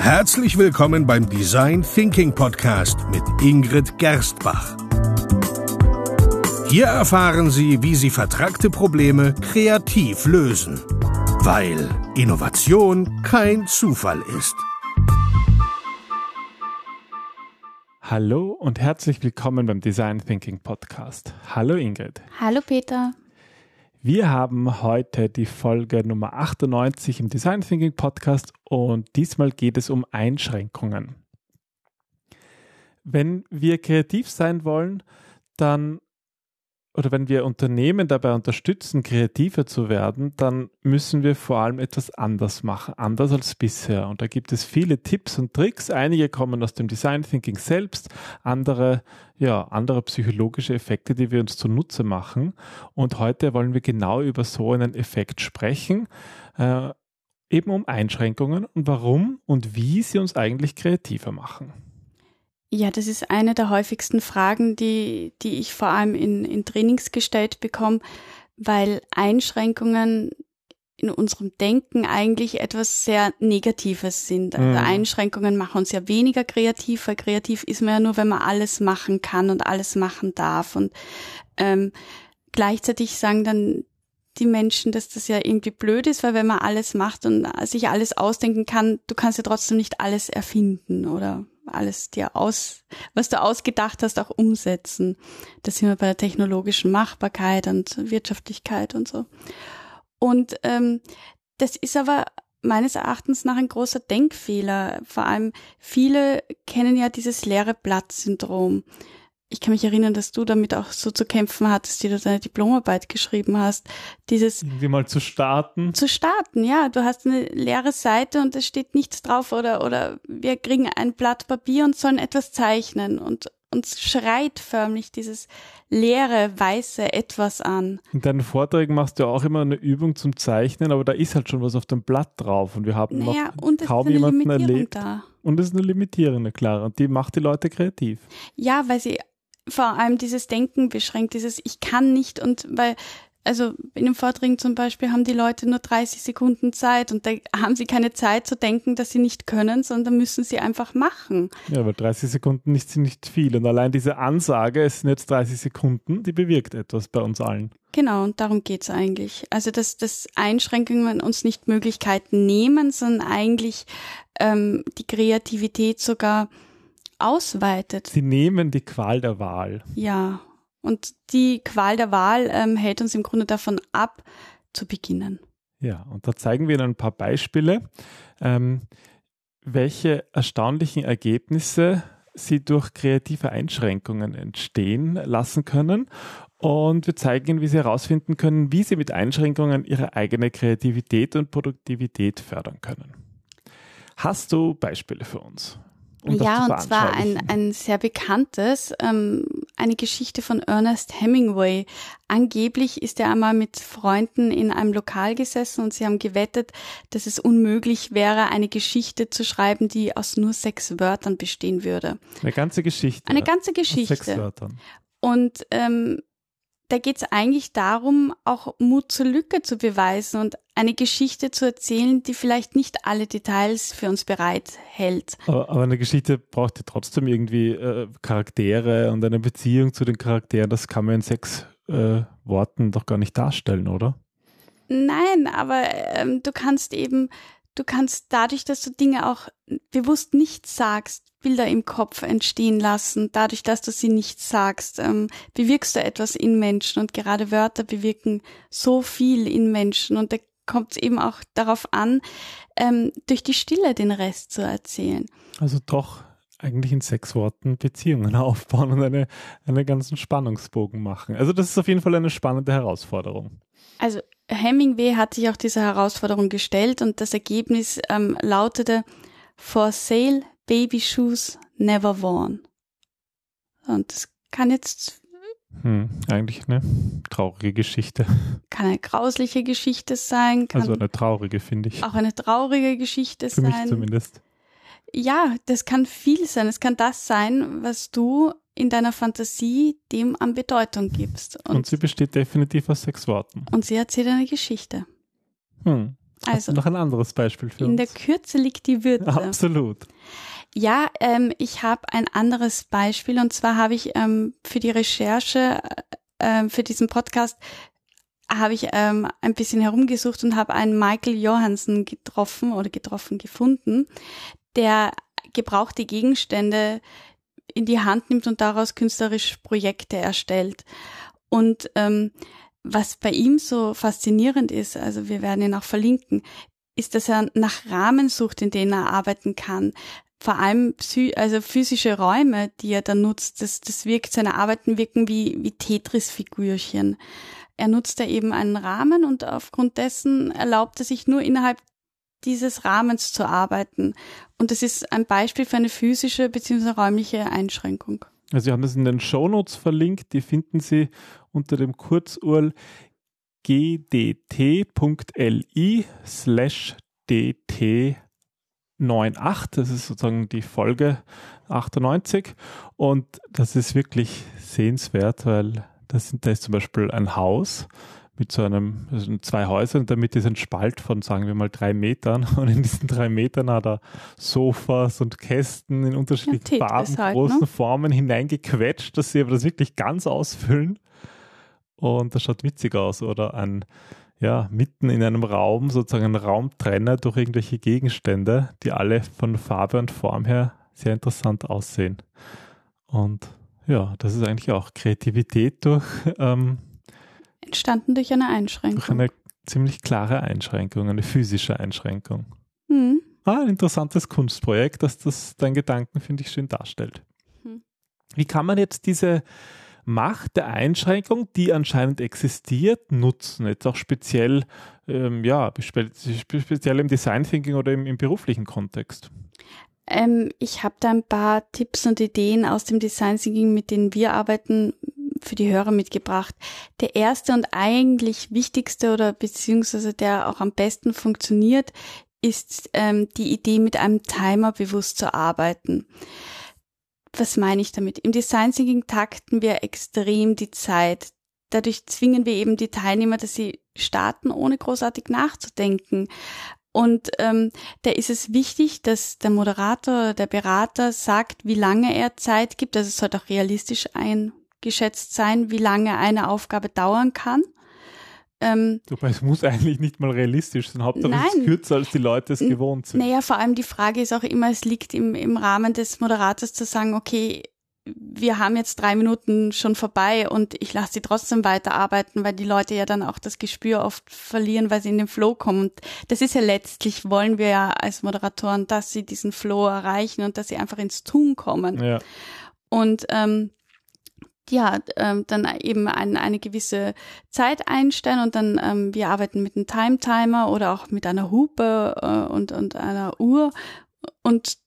Herzlich willkommen beim Design Thinking Podcast mit Ingrid Gerstbach. Hier erfahren Sie, wie Sie vertragte Probleme kreativ lösen, weil Innovation kein Zufall ist. Hallo und herzlich willkommen beim Design Thinking Podcast. Hallo Ingrid. Hallo Peter. Wir haben heute die Folge Nummer 98 im Design Thinking Podcast und diesmal geht es um Einschränkungen. Wenn wir kreativ sein wollen, dann oder wenn wir Unternehmen dabei unterstützen, kreativer zu werden, dann müssen wir vor allem etwas anders machen, anders als bisher. Und da gibt es viele Tipps und Tricks. Einige kommen aus dem Design Thinking selbst, andere, ja, andere psychologische Effekte, die wir uns zunutze machen. Und heute wollen wir genau über so einen Effekt sprechen, äh, eben um Einschränkungen und warum und wie sie uns eigentlich kreativer machen. Ja, das ist eine der häufigsten Fragen, die, die ich vor allem in, in Trainings gestellt bekomme, weil Einschränkungen in unserem Denken eigentlich etwas sehr Negatives sind. Also mhm. Einschränkungen machen uns ja weniger kreativ, weil kreativ ist man ja nur, wenn man alles machen kann und alles machen darf. Und ähm, gleichzeitig sagen dann die Menschen, dass das ja irgendwie blöd ist, weil wenn man alles macht und sich alles ausdenken kann, du kannst ja trotzdem nicht alles erfinden oder alles dir aus, was du ausgedacht hast, auch umsetzen. Das sind wir bei der technologischen Machbarkeit und Wirtschaftlichkeit und so. Und ähm, das ist aber meines Erachtens nach ein großer Denkfehler. Vor allem viele kennen ja dieses leere Blatt-Syndrom ich kann mich erinnern, dass du damit auch so zu kämpfen hattest, die du deine Diplomarbeit geschrieben hast. Dieses irgendwie mal zu starten. Zu starten, ja. Du hast eine leere Seite und es steht nichts drauf oder oder wir kriegen ein Blatt Papier und sollen etwas zeichnen und uns schreit förmlich dieses leere, weiße Etwas an. In deinen Vorträgen machst du auch immer eine Übung zum Zeichnen, aber da ist halt schon was auf dem Blatt drauf und wir haben naja, noch kaum jemanden erlebt. Da. Und es ist eine limitierende, klar. Und die macht die Leute kreativ. Ja, weil sie vor allem dieses Denken beschränkt, dieses Ich kann nicht und weil also in den Vorträgen zum Beispiel haben die Leute nur 30 Sekunden Zeit und da haben sie keine Zeit zu denken, dass sie nicht können, sondern müssen sie einfach machen. Ja, weil 30 Sekunden sind nicht viel. Und allein diese Ansage, es sind jetzt 30 Sekunden, die bewirkt etwas bei uns allen. Genau, und darum geht's eigentlich. Also, dass, dass Einschränkungen uns nicht Möglichkeiten nehmen, sondern eigentlich ähm, die Kreativität sogar ausweitet. Sie nehmen die Qual der Wahl. Ja, und die Qual der Wahl ähm, hält uns im Grunde davon ab, zu beginnen. Ja, und da zeigen wir Ihnen ein paar Beispiele, ähm, welche erstaunlichen Ergebnisse Sie durch kreative Einschränkungen entstehen lassen können. Und wir zeigen Ihnen, wie Sie herausfinden können, wie Sie mit Einschränkungen Ihre eigene Kreativität und Produktivität fördern können. Hast du Beispiele für uns? Um ja, und zwar ein, ein sehr bekanntes, ähm, eine Geschichte von Ernest Hemingway. Angeblich ist er einmal mit Freunden in einem Lokal gesessen und sie haben gewettet, dass es unmöglich wäre, eine Geschichte zu schreiben, die aus nur sechs Wörtern bestehen würde. Eine ganze Geschichte. Eine ganze Geschichte. Aus sechs Wörtern. Und ähm, da geht es eigentlich darum, auch Mut zur Lücke zu beweisen und eine Geschichte zu erzählen, die vielleicht nicht alle Details für uns bereithält. Aber, aber eine Geschichte braucht ja trotzdem irgendwie äh, Charaktere und eine Beziehung zu den Charakteren. Das kann man in sechs äh, Worten doch gar nicht darstellen, oder? Nein, aber ähm, du kannst eben, du kannst dadurch, dass du Dinge auch bewusst nicht sagst, Bilder im Kopf entstehen lassen. Dadurch, dass du sie nicht sagst, ähm, bewirkst du etwas in Menschen und gerade Wörter bewirken so viel in Menschen und da kommt es eben auch darauf an, ähm, durch die Stille den Rest zu erzählen. Also doch eigentlich in sechs Worten Beziehungen aufbauen und eine, einen ganzen Spannungsbogen machen. Also das ist auf jeden Fall eine spannende Herausforderung. Also Hemingway hat sich auch dieser Herausforderung gestellt und das Ergebnis ähm, lautete For sale Baby Shoes Never Worn. Und das kann jetzt. Hm, eigentlich eine traurige Geschichte. Kann eine grausliche Geschichte sein. also eine traurige, finde ich. Auch eine traurige Geschichte Für sein. Für mich zumindest. Ja, das kann viel sein. Es kann das sein, was du in deiner Fantasie dem an Bedeutung gibst. Und, und sie besteht definitiv aus sechs Worten. Und sie erzählt eine Geschichte. Hm. Also noch ein anderes Beispiel für in uns. In der Kürze liegt die Würze. Absolut. Ja, ähm, ich habe ein anderes Beispiel und zwar habe ich ähm, für die Recherche äh, für diesen Podcast habe ich ähm, ein bisschen herumgesucht und habe einen Michael Johansen getroffen oder getroffen gefunden, der gebrauchte Gegenstände in die Hand nimmt und daraus künstlerisch Projekte erstellt. Und ähm, was bei ihm so faszinierend ist, also wir werden ihn auch verlinken, ist, dass er nach Rahmen sucht, in denen er arbeiten kann. Vor allem also physische Räume, die er dann nutzt, das, das wirkt, seine Arbeiten wirken wie, wie Tetris-Figürchen. Er nutzt da eben einen Rahmen und aufgrund dessen erlaubt er sich nur innerhalb dieses Rahmens zu arbeiten. Und das ist ein Beispiel für eine physische bzw. räumliche Einschränkung. Also Sie haben das in den Shownotes verlinkt, die finden Sie unter dem Kurzurl gdt.li slash dt 98, das ist sozusagen die Folge 98 und das ist wirklich sehenswert, weil das da ist zum Beispiel ein Haus mit so einem, also zwei Häusern, damit ist ein Spalt von, sagen wir mal, drei Metern. Und in diesen drei Metern hat er Sofas und Kästen in unterschiedlichen ja, Farben, halt, großen ne? Formen hineingequetscht, dass sie aber das wirklich ganz ausfüllen. Und das schaut witzig aus. Oder ein, ja, mitten in einem Raum, sozusagen ein Raumtrenner durch irgendwelche Gegenstände, die alle von Farbe und Form her sehr interessant aussehen. Und ja, das ist eigentlich auch Kreativität durch ähm, entstanden durch eine Einschränkung. Durch eine ziemlich klare Einschränkung, eine physische Einschränkung. Mhm. Ah, ein interessantes Kunstprojekt, das das dein Gedanken, finde ich, schön darstellt. Mhm. Wie kann man jetzt diese Macht der Einschränkung, die anscheinend existiert, nutzen? Jetzt auch speziell, ähm, ja, speziell im Design Thinking oder im, im beruflichen Kontext? Ähm, ich habe da ein paar Tipps und Ideen aus dem Design Thinking, mit denen wir arbeiten, für die Hörer mitgebracht. Der erste und eigentlich wichtigste oder beziehungsweise der auch am besten funktioniert, ist ähm, die Idee, mit einem Timer bewusst zu arbeiten. Was meine ich damit? Im Design Thinking takten wir extrem die Zeit. Dadurch zwingen wir eben die Teilnehmer, dass sie starten, ohne großartig nachzudenken. Und ähm, da ist es wichtig, dass der Moderator oder der Berater sagt, wie lange er Zeit gibt. Also es sollte auch realistisch eingeschätzt sein, wie lange eine Aufgabe dauern kann. Ähm, Wobei es muss eigentlich nicht mal realistisch sein. Hauptsache es ist kürzer, als die Leute es gewohnt sind. Naja, vor allem die Frage ist auch immer, es liegt im, im Rahmen des Moderators zu sagen, okay, wir haben jetzt drei Minuten schon vorbei und ich lasse sie trotzdem weiterarbeiten, weil die Leute ja dann auch das Gespür oft verlieren, weil sie in den Flow kommen. Und das ist ja letztlich, wollen wir ja als Moderatoren, dass sie diesen Flow erreichen und dass sie einfach ins Tun kommen. Ja. Und ähm, ja, ähm, dann eben ein, eine gewisse Zeit einstellen und dann ähm, wir arbeiten mit einem Time-Timer oder auch mit einer Hupe äh, und, und einer Uhr und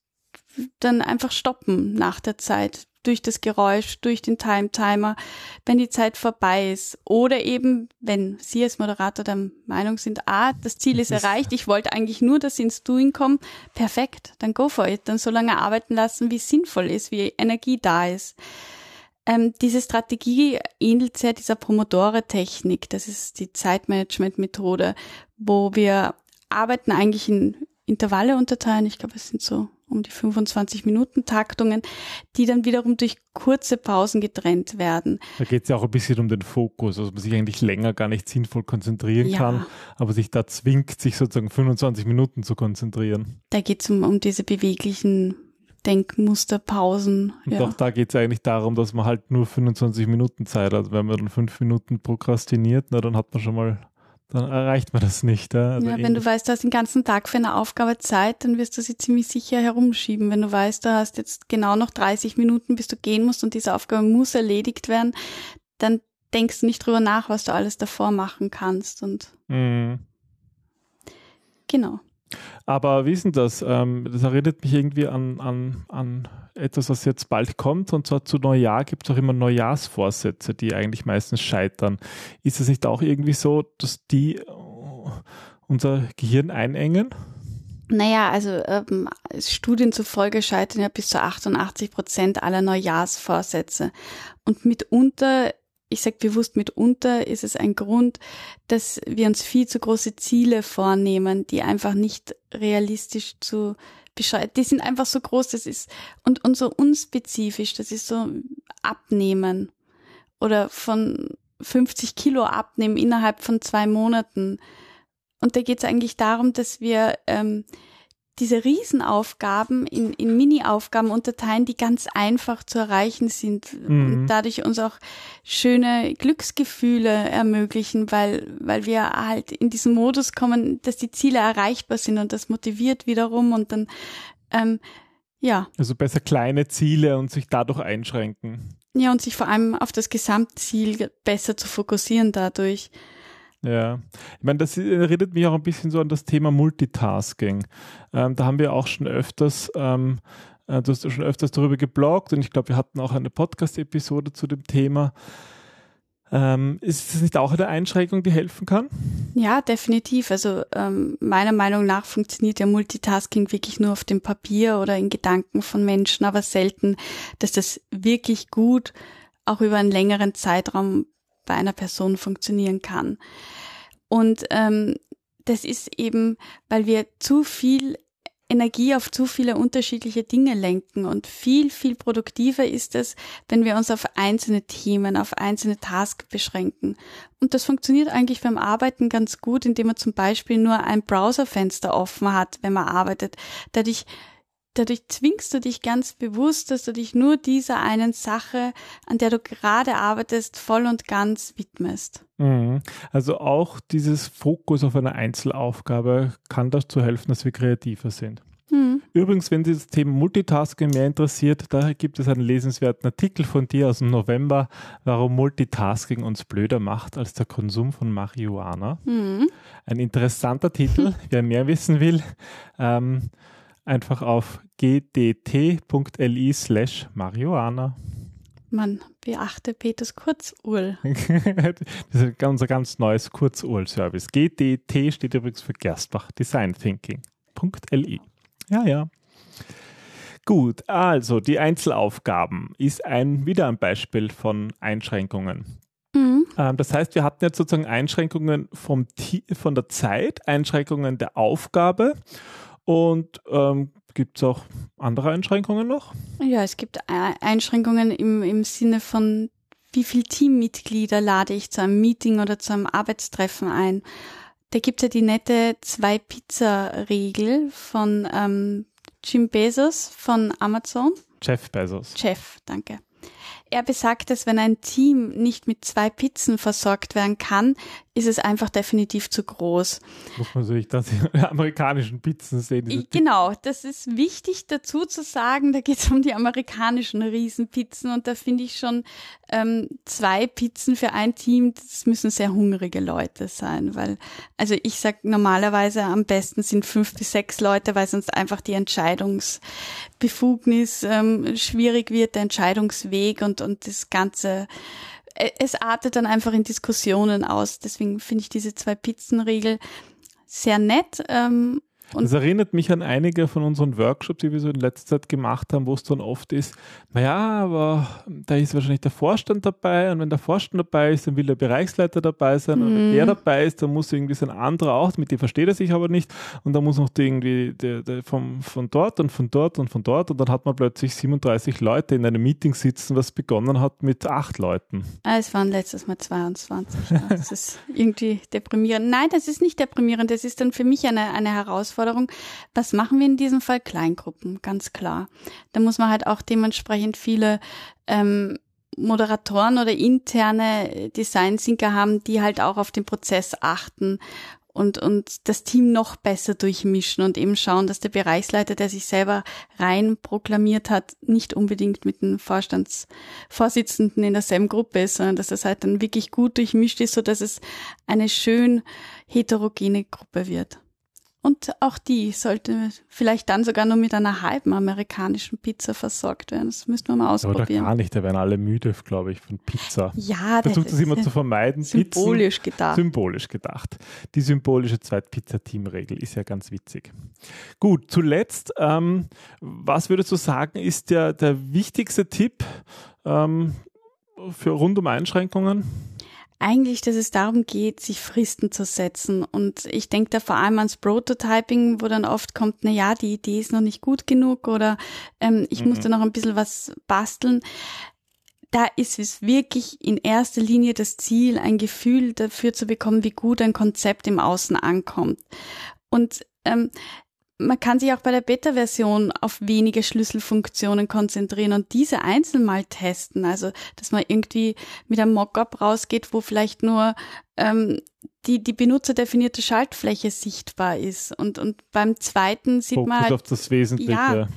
dann einfach stoppen nach der Zeit durch das Geräusch, durch den Time-Timer, wenn die Zeit vorbei ist. Oder eben, wenn Sie als Moderator der Meinung sind, ah, das Ziel ist erreicht, ich wollte eigentlich nur, dass Sie ins Doing kommen, perfekt, dann go for it. Dann so lange arbeiten lassen, wie es sinnvoll ist, wie Energie da ist. Ähm, diese Strategie ähnelt sehr dieser Promotore-Technik. Das ist die Zeitmanagement-Methode, wo wir arbeiten eigentlich in Intervalle unterteilen. Ich glaube, es sind so um die 25 Minuten Taktungen, die dann wiederum durch kurze Pausen getrennt werden. Da geht es ja auch ein bisschen um den Fokus, also man sich eigentlich länger gar nicht sinnvoll konzentrieren ja. kann, aber sich da zwingt, sich sozusagen 25 Minuten zu konzentrieren. Da geht es um, um diese beweglichen Denkmusterpausen. Und ja. auch da geht es eigentlich darum, dass man halt nur 25 Minuten Zeit hat. Wenn man dann fünf Minuten prokrastiniert, na, dann hat man schon mal dann erreicht man das nicht. Ja, also ja wenn du weißt, du hast den ganzen Tag für eine Aufgabe Zeit, dann wirst du sie ziemlich sicher herumschieben. Wenn du weißt, du hast jetzt genau noch 30 Minuten, bis du gehen musst und diese Aufgabe muss erledigt werden, dann denkst du nicht drüber nach, was du alles davor machen kannst. Und mhm. genau. Aber wie ist denn das? Ähm, das erinnert mich irgendwie an, an, an etwas, was jetzt bald kommt. Und zwar zu Neujahr gibt es auch immer Neujahrsvorsätze, die eigentlich meistens scheitern. Ist es nicht auch irgendwie so, dass die äh, unser Gehirn einengen? Naja, also ähm, Studien zufolge scheitern ja bis zu 88 Prozent aller Neujahrsvorsätze. Und mitunter ich sage bewusst mitunter, ist es ein Grund, dass wir uns viel zu große Ziele vornehmen, die einfach nicht realistisch zu beschreiben. Die sind einfach so groß, das ist und, und so unspezifisch, das ist so abnehmen oder von 50 Kilo abnehmen innerhalb von zwei Monaten. Und da geht es eigentlich darum, dass wir ähm, diese Riesenaufgaben in, in Mini-Aufgaben unterteilen, die ganz einfach zu erreichen sind mhm. und dadurch uns auch schöne Glücksgefühle ermöglichen, weil, weil wir halt in diesen Modus kommen, dass die Ziele erreichbar sind und das motiviert wiederum und dann, ähm, ja. Also besser kleine Ziele und sich dadurch einschränken. Ja, und sich vor allem auf das Gesamtziel besser zu fokussieren dadurch. Ja, ich meine, das erinnert mich auch ein bisschen so an das Thema Multitasking. Ähm, da haben wir auch schon öfters, ähm, äh, du hast schon öfters darüber gebloggt und ich glaube, wir hatten auch eine Podcast-Episode zu dem Thema. Ähm, ist das nicht auch eine Einschränkung, die helfen kann? Ja, definitiv. Also ähm, meiner Meinung nach funktioniert ja Multitasking wirklich nur auf dem Papier oder in Gedanken von Menschen, aber selten, dass das wirklich gut auch über einen längeren Zeitraum bei einer Person funktionieren kann. Und ähm, das ist eben, weil wir zu viel Energie auf zu viele unterschiedliche Dinge lenken und viel, viel produktiver ist es, wenn wir uns auf einzelne Themen, auf einzelne Tasks beschränken. Und das funktioniert eigentlich beim Arbeiten ganz gut, indem man zum Beispiel nur ein Browserfenster offen hat, wenn man arbeitet. Dadurch dadurch zwingst du dich ganz bewusst, dass du dich nur dieser einen Sache, an der du gerade arbeitest, voll und ganz widmest. Mhm. Also auch dieses Fokus auf eine Einzelaufgabe kann dazu helfen, dass wir kreativer sind. Mhm. Übrigens, wenn Sie das Thema Multitasking mehr interessiert, da gibt es einen lesenswerten Artikel von dir aus dem November, warum Multitasking uns blöder macht als der Konsum von Marihuana. Mhm. Ein interessanter Titel, wer mehr wissen will. Ähm, einfach auf gdt.li slash Marihuana. Man beachte Peters Kurzurl. das ist unser ganz neues Kurzurl-Service. GDT steht übrigens für Gerstbach Design Thinking.li. Ja, ja. Gut, also die Einzelaufgaben ist ein, wieder ein Beispiel von Einschränkungen. Mhm. Ähm, das heißt, wir hatten jetzt sozusagen Einschränkungen vom, von der Zeit, Einschränkungen der Aufgabe und ähm, gibt es auch andere Einschränkungen noch? Ja, es gibt Einschränkungen im, im Sinne von, wie viele Teammitglieder lade ich zu einem Meeting oder zu einem Arbeitstreffen ein. Da gibt es ja die nette Zwei-Pizza-Regel von ähm, Jim Bezos von Amazon. Jeff Bezos. Jeff, danke. Er besagt, dass wenn ein Team nicht mit zwei Pizzen versorgt werden kann, ist es einfach definitiv zu groß. Muss man sich das in amerikanischen Pizzen sehen. Genau, das ist wichtig dazu zu sagen, da geht es um die amerikanischen Riesenpizzen und da finde ich schon ähm, zwei Pizzen für ein Team, das müssen sehr hungrige Leute sein, weil, also ich sag normalerweise am besten sind fünf bis sechs Leute, weil sonst einfach die Entscheidungsbefugnis ähm, schwierig wird, der Entscheidungsweg und, und das ganze es artet dann einfach in Diskussionen aus. Deswegen finde ich diese Zwei-Pizzen-Regel sehr nett. Ähm, und das erinnert mich an einige von unseren Workshops, die wir so in letzter Zeit gemacht haben, wo es dann oft ist, naja, aber da ist wahrscheinlich der Vorstand dabei und wenn der Vorstand dabei ist, dann will der Bereichsleiter dabei sein und wenn der mhm. dabei ist, dann muss irgendwie sein anderer auch, mit dem versteht er sich aber nicht und dann muss noch irgendwie der, der vom, von dort und von dort und von dort und dann hat man plötzlich 37 Leute in einem Meeting sitzen, was begonnen hat mit acht Leuten. Ah, es waren letztes Mal 22. das ist irgendwie deprimierend. Nein, das ist nicht deprimierend, das ist dann für mich eine, eine Herausforderung Herausforderung. Was machen wir in diesem Fall? Kleingruppen, ganz klar. Da muss man halt auch dementsprechend viele ähm, Moderatoren oder interne Designsinker haben, die halt auch auf den Prozess achten und, und das Team noch besser durchmischen und eben schauen, dass der Bereichsleiter, der sich selber rein proklamiert hat, nicht unbedingt mit dem Vorstandsvorsitzenden in derselben Gruppe ist, sondern dass das halt dann wirklich gut durchmischt ist, so dass es eine schön heterogene Gruppe wird. Und auch die sollte vielleicht dann sogar nur mit einer halben amerikanischen Pizza versorgt werden. Das müssten wir mal ausprobieren. Oder gar nicht, da werden alle müde, glaube ich, von Pizza. Ja, Versucht es immer zu vermeiden. Symbolisch Pizzen, gedacht. Symbolisch gedacht. Die symbolische Zweit-Pizza-Team-Regel ist ja ganz witzig. Gut, zuletzt, ähm, was würdest du sagen, ist der, der wichtigste Tipp, ähm, für rund um Einschränkungen? Eigentlich, dass es darum geht, sich Fristen zu setzen. Und ich denke da vor allem ans Prototyping, wo dann oft kommt, na ja, die Idee ist noch nicht gut genug oder ähm, ich mhm. muss da noch ein bisschen was basteln. Da ist es wirklich in erster Linie das Ziel, ein Gefühl dafür zu bekommen, wie gut ein Konzept im Außen ankommt. Und ähm, man kann sich auch bei der Beta-Version auf wenige Schlüsselfunktionen konzentrieren und diese einzeln mal testen. Also, dass man irgendwie mit einem Mockup rausgeht, wo vielleicht nur ähm, die, die benutzerdefinierte Schaltfläche sichtbar ist. Und, und beim zweiten sieht Fokus man halt, auf das Wesentliche. Ja,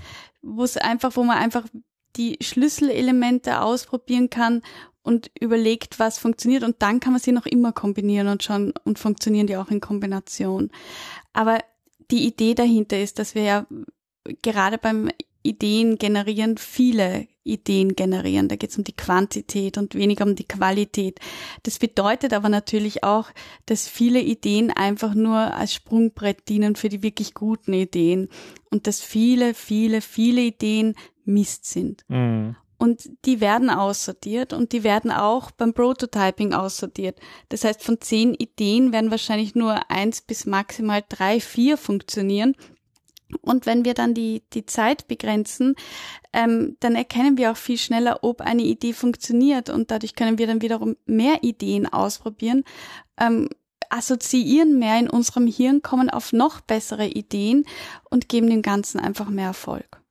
wo es einfach, wo man einfach die Schlüsselelemente ausprobieren kann und überlegt, was funktioniert und dann kann man sie noch immer kombinieren und schauen und funktionieren die auch in Kombination. Aber die Idee dahinter ist, dass wir ja gerade beim Ideen generieren viele Ideen generieren. Da geht es um die Quantität und weniger um die Qualität. Das bedeutet aber natürlich auch, dass viele Ideen einfach nur als Sprungbrett dienen für die wirklich guten Ideen und dass viele, viele, viele Ideen Mist sind. Mhm. Und die werden aussortiert und die werden auch beim Prototyping aussortiert. Das heißt, von zehn Ideen werden wahrscheinlich nur eins bis maximal drei, vier funktionieren. Und wenn wir dann die, die Zeit begrenzen, ähm, dann erkennen wir auch viel schneller, ob eine Idee funktioniert und dadurch können wir dann wiederum mehr Ideen ausprobieren, ähm, assoziieren mehr in unserem Hirn, kommen auf noch bessere Ideen und geben dem Ganzen einfach mehr Erfolg.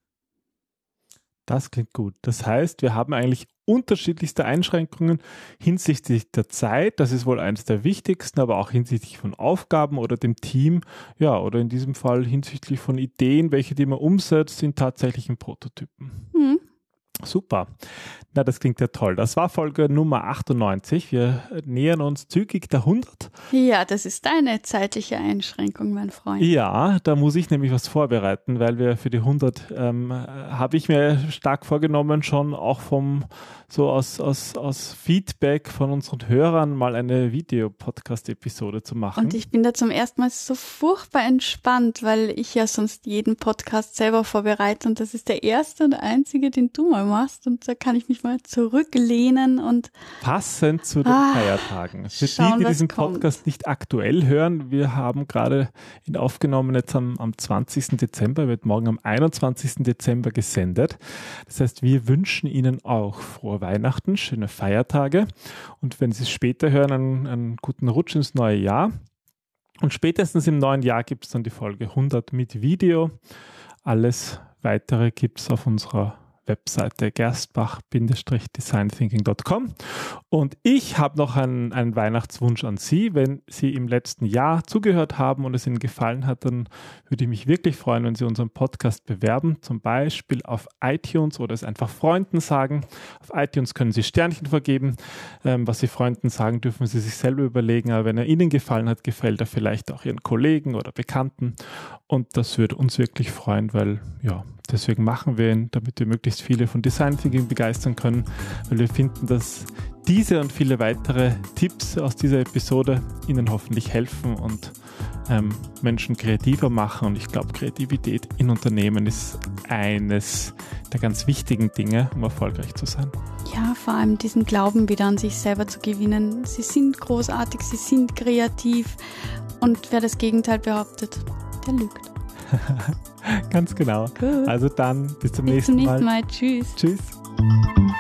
Das klingt gut. Das heißt, wir haben eigentlich unterschiedlichste Einschränkungen hinsichtlich der Zeit, das ist wohl eines der wichtigsten, aber auch hinsichtlich von Aufgaben oder dem Team, ja, oder in diesem Fall hinsichtlich von Ideen, welche die man umsetzt, sind tatsächlichen Prototypen. Mhm. Super. Na, das klingt ja toll. Das war Folge Nummer 98. Wir nähern uns zügig der 100. Ja, das ist deine zeitliche Einschränkung, mein Freund. Ja, da muss ich nämlich was vorbereiten, weil wir für die 100 ähm, habe ich mir stark vorgenommen, schon auch vom so aus, aus, aus Feedback von unseren Hörern mal eine Videopodcast-Episode zu machen. Und ich bin da zum ersten Mal so furchtbar entspannt, weil ich ja sonst jeden Podcast selber vorbereite und das ist der erste und einzige, den du mal machst und da kann ich mich mal zurücklehnen und passend zu den ah, Feiertagen. Für schauen, die, die diesen Podcast kommt. nicht aktuell hören, wir haben gerade ihn aufgenommen jetzt am, am 20. Dezember, wird morgen am 21. Dezember gesendet. Das heißt, wir wünschen Ihnen auch frohe Weihnachten, schöne Feiertage und wenn Sie es später hören, einen, einen guten Rutsch ins neue Jahr. Und spätestens im neuen Jahr gibt es dann die Folge 100 mit Video. Alles weitere gibt es auf unserer Webseite gerstbach-designthinking.com. Und ich habe noch einen, einen, Weihnachtswunsch an Sie. Wenn Sie im letzten Jahr zugehört haben und es Ihnen gefallen hat, dann würde ich mich wirklich freuen, wenn Sie unseren Podcast bewerben, zum Beispiel auf iTunes oder es einfach Freunden sagen. Auf iTunes können Sie Sternchen vergeben. Ähm, was Sie Freunden sagen, dürfen Sie sich selber überlegen. Aber wenn er Ihnen gefallen hat, gefällt er vielleicht auch Ihren Kollegen oder Bekannten. Und das würde uns wirklich freuen, weil ja, deswegen machen wir ihn, damit wir möglichst viele von Design Thinking begeistern können, weil wir finden, dass diese und viele weitere Tipps aus dieser Episode Ihnen hoffentlich helfen und ähm, Menschen kreativer machen. Und ich glaube, Kreativität in Unternehmen ist eines der ganz wichtigen Dinge, um erfolgreich zu sein. Ja, vor allem diesen Glauben wieder an sich selber zu gewinnen. Sie sind großartig, sie sind kreativ und wer das Gegenteil behauptet, der lügt. Ganz genau. Gut. Also dann bis zum bis nächsten Mal. Bis zum nächsten Mal. Tschüss. Tschüss.